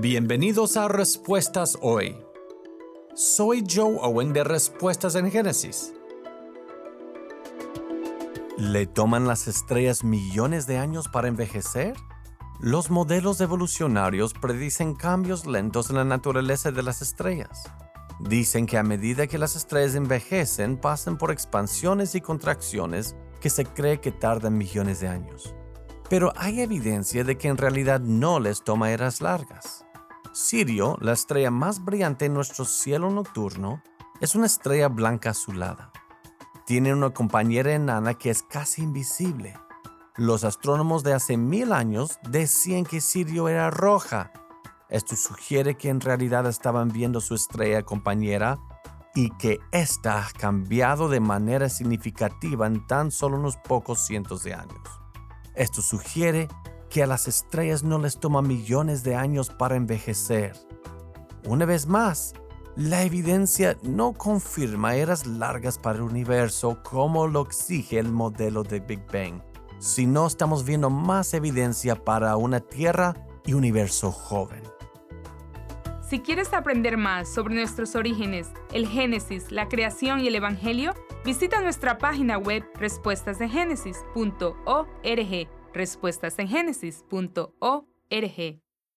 Bienvenidos a Respuestas Hoy. Soy Joe Owen de Respuestas en Génesis. ¿Le toman las estrellas millones de años para envejecer? Los modelos evolucionarios predicen cambios lentos en la naturaleza de las estrellas. Dicen que a medida que las estrellas envejecen, pasan por expansiones y contracciones que se cree que tardan millones de años. Pero hay evidencia de que en realidad no les toma eras largas. Sirio, la estrella más brillante en nuestro cielo nocturno, es una estrella blanca azulada. Tiene una compañera enana que es casi invisible. Los astrónomos de hace mil años decían que Sirio era roja. Esto sugiere que en realidad estaban viendo su estrella compañera y que ésta ha cambiado de manera significativa en tan solo unos pocos cientos de años. Esto sugiere que a las estrellas no les toma millones de años para envejecer. Una vez más, la evidencia no confirma eras largas para el universo como lo exige el modelo de Big Bang, sino estamos viendo más evidencia para una Tierra y universo joven. Si quieres aprender más sobre nuestros orígenes, el Génesis, la creación y el Evangelio, visita nuestra página web respuestasdegénesis.org respuestasengenesis.org.